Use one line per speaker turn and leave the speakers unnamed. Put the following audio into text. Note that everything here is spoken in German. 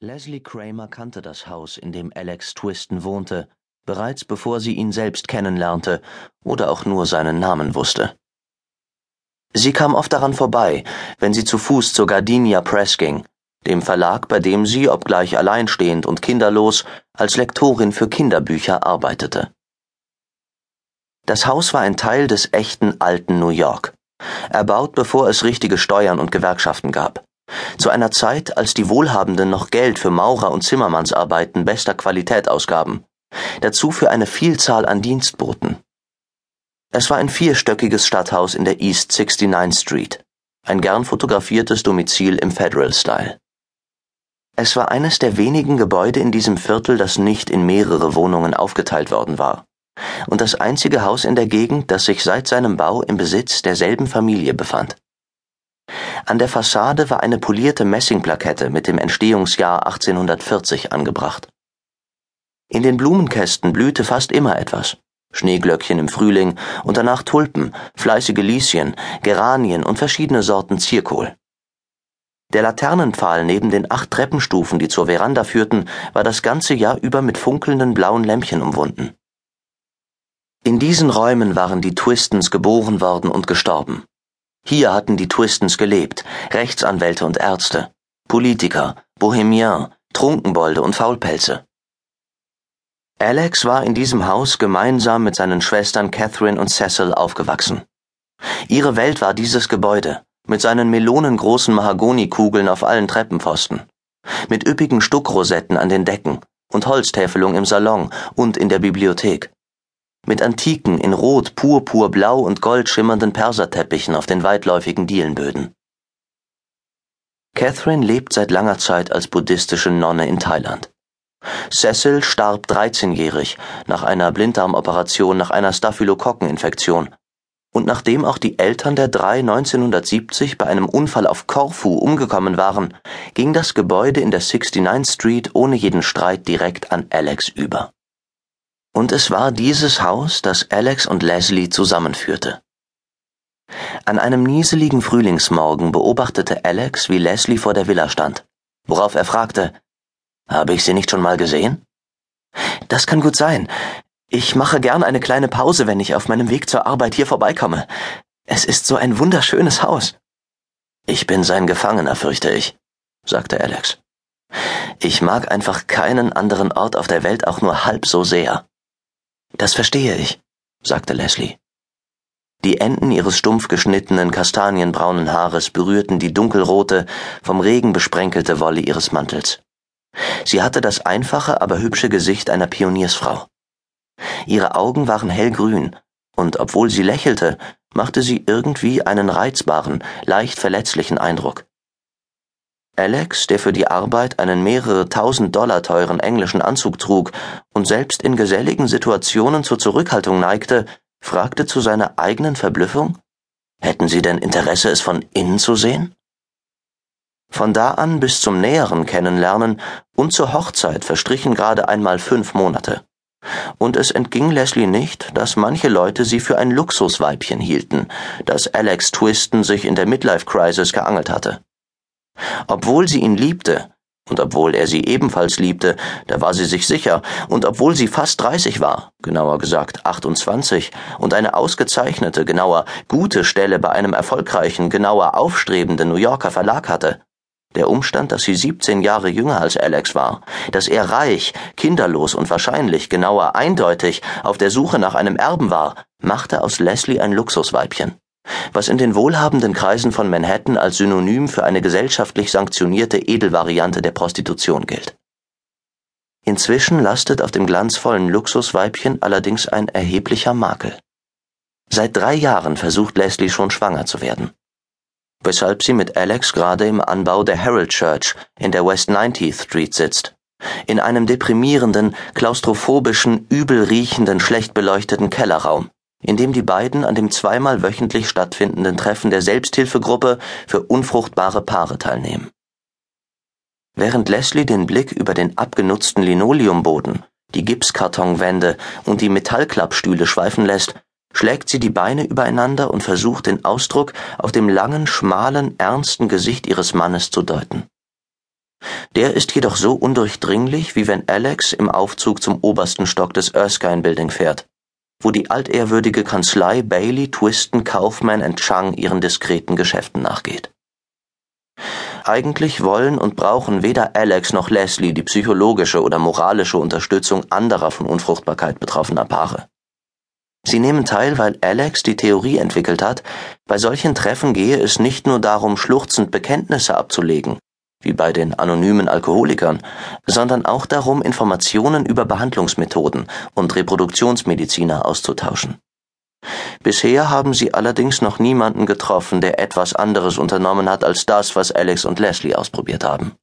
Leslie Kramer kannte das Haus, in dem Alex Twiston wohnte, bereits bevor sie ihn selbst kennenlernte oder auch nur seinen Namen wusste. Sie kam oft daran vorbei, wenn sie zu Fuß zur Gardenia Press ging, dem Verlag, bei dem sie, obgleich alleinstehend und kinderlos, als Lektorin für Kinderbücher arbeitete. Das Haus war ein Teil des echten alten New York, erbaut bevor es richtige Steuern und Gewerkschaften gab. Zu einer Zeit, als die Wohlhabenden noch Geld für Maurer- und Zimmermannsarbeiten bester Qualität ausgaben, dazu für eine Vielzahl an Dienstboten. Es war ein vierstöckiges Stadthaus in der East 69th Street, ein gern fotografiertes Domizil im Federal Style. Es war eines der wenigen Gebäude in diesem Viertel, das nicht in mehrere Wohnungen aufgeteilt worden war, und das einzige Haus in der Gegend, das sich seit seinem Bau im Besitz derselben Familie befand. An der Fassade war eine polierte Messingplakette mit dem Entstehungsjahr 1840 angebracht. In den Blumenkästen blühte fast immer etwas. Schneeglöckchen im Frühling und danach Tulpen, fleißige Lieschen, Geranien und verschiedene Sorten Zierkohl. Der Laternenpfahl neben den acht Treppenstufen, die zur Veranda führten, war das ganze Jahr über mit funkelnden blauen Lämpchen umwunden. In diesen Räumen waren die Twistons geboren worden und gestorben. Hier hatten die Twistons gelebt, Rechtsanwälte und Ärzte, Politiker, Bohemiens, Trunkenbolde und Faulpelze. Alex war in diesem Haus gemeinsam mit seinen Schwestern Catherine und Cecil aufgewachsen. Ihre Welt war dieses Gebäude, mit seinen melonengroßen Mahagonikugeln auf allen Treppenpfosten, mit üppigen Stuckrosetten an den Decken und Holztäfelung im Salon und in der Bibliothek mit antiken, in Rot, Purpur, Blau und Gold schimmernden Perserteppichen auf den weitläufigen Dielenböden. Catherine lebt seit langer Zeit als buddhistische Nonne in Thailand. Cecil starb 13-jährig nach einer Blinddarmoperation nach einer Staphylokokkeninfektion. Und nachdem auch die Eltern der drei 1970 bei einem Unfall auf Korfu umgekommen waren, ging das Gebäude in der 69th Street ohne jeden Streit direkt an Alex über. Und es war dieses Haus, das Alex und Leslie zusammenführte. An einem nieseligen Frühlingsmorgen beobachtete Alex, wie Leslie vor der Villa stand, worauf er fragte, habe ich Sie nicht schon mal gesehen? Das kann gut sein. Ich mache gern eine kleine Pause, wenn ich auf meinem Weg zur Arbeit hier vorbeikomme. Es ist so ein wunderschönes Haus. Ich bin sein Gefangener, fürchte ich, sagte Alex. Ich mag einfach keinen anderen Ort auf der Welt auch nur halb so sehr. Das verstehe ich, sagte Leslie. Die Enden ihres stumpf geschnittenen kastanienbraunen Haares berührten die dunkelrote, vom Regen besprenkelte Wolle ihres Mantels. Sie hatte das einfache, aber hübsche Gesicht einer Pioniersfrau. Ihre Augen waren hellgrün, und obwohl sie lächelte, machte sie irgendwie einen reizbaren, leicht verletzlichen Eindruck. Alex, der für die Arbeit einen mehrere tausend Dollar teuren englischen Anzug trug und selbst in geselligen Situationen zur Zurückhaltung neigte, fragte zu seiner eigenen Verblüffung, hätten Sie denn Interesse, es von innen zu sehen? Von da an bis zum näheren Kennenlernen und zur Hochzeit verstrichen gerade einmal fünf Monate. Und es entging Leslie nicht, dass manche Leute sie für ein Luxusweibchen hielten, das Alex Twiston sich in der Midlife Crisis geangelt hatte. Obwohl sie ihn liebte, und obwohl er sie ebenfalls liebte, da war sie sich sicher, und obwohl sie fast dreißig war, genauer gesagt 28, und eine ausgezeichnete, genauer gute Stelle bei einem erfolgreichen, genauer aufstrebenden New Yorker Verlag hatte, der Umstand, dass sie 17 Jahre jünger als Alex war, dass er reich, kinderlos und wahrscheinlich, genauer eindeutig, auf der Suche nach einem Erben war, machte aus Leslie ein Luxusweibchen was in den wohlhabenden Kreisen von Manhattan als Synonym für eine gesellschaftlich sanktionierte Edelvariante der Prostitution gilt. Inzwischen lastet auf dem glanzvollen Luxusweibchen allerdings ein erheblicher Makel. Seit drei Jahren versucht Leslie schon schwanger zu werden. Weshalb sie mit Alex gerade im Anbau der Herald Church in der West 90th Street sitzt. In einem deprimierenden, klaustrophobischen, übel riechenden, schlecht beleuchteten Kellerraum in dem die beiden an dem zweimal wöchentlich stattfindenden Treffen der Selbsthilfegruppe für unfruchtbare Paare teilnehmen. Während Leslie den Blick über den abgenutzten Linoleumboden, die Gipskartonwände und die Metallklappstühle schweifen lässt, schlägt sie die Beine übereinander und versucht den Ausdruck auf dem langen, schmalen, ernsten Gesicht ihres Mannes zu deuten. Der ist jedoch so undurchdringlich, wie wenn Alex im Aufzug zum obersten Stock des Erskine Building fährt, wo die altehrwürdige Kanzlei Bailey, Twiston, Kaufman Chang ihren diskreten Geschäften nachgeht. Eigentlich wollen und brauchen weder Alex noch Leslie die psychologische oder moralische Unterstützung anderer von Unfruchtbarkeit betroffener Paare. Sie nehmen teil, weil Alex die Theorie entwickelt hat, bei solchen Treffen gehe es nicht nur darum, schluchzend Bekenntnisse abzulegen, wie bei den anonymen Alkoholikern, sondern auch darum, Informationen über Behandlungsmethoden und Reproduktionsmediziner auszutauschen. Bisher haben sie allerdings noch niemanden getroffen, der etwas anderes unternommen hat als das, was Alex und Leslie ausprobiert haben.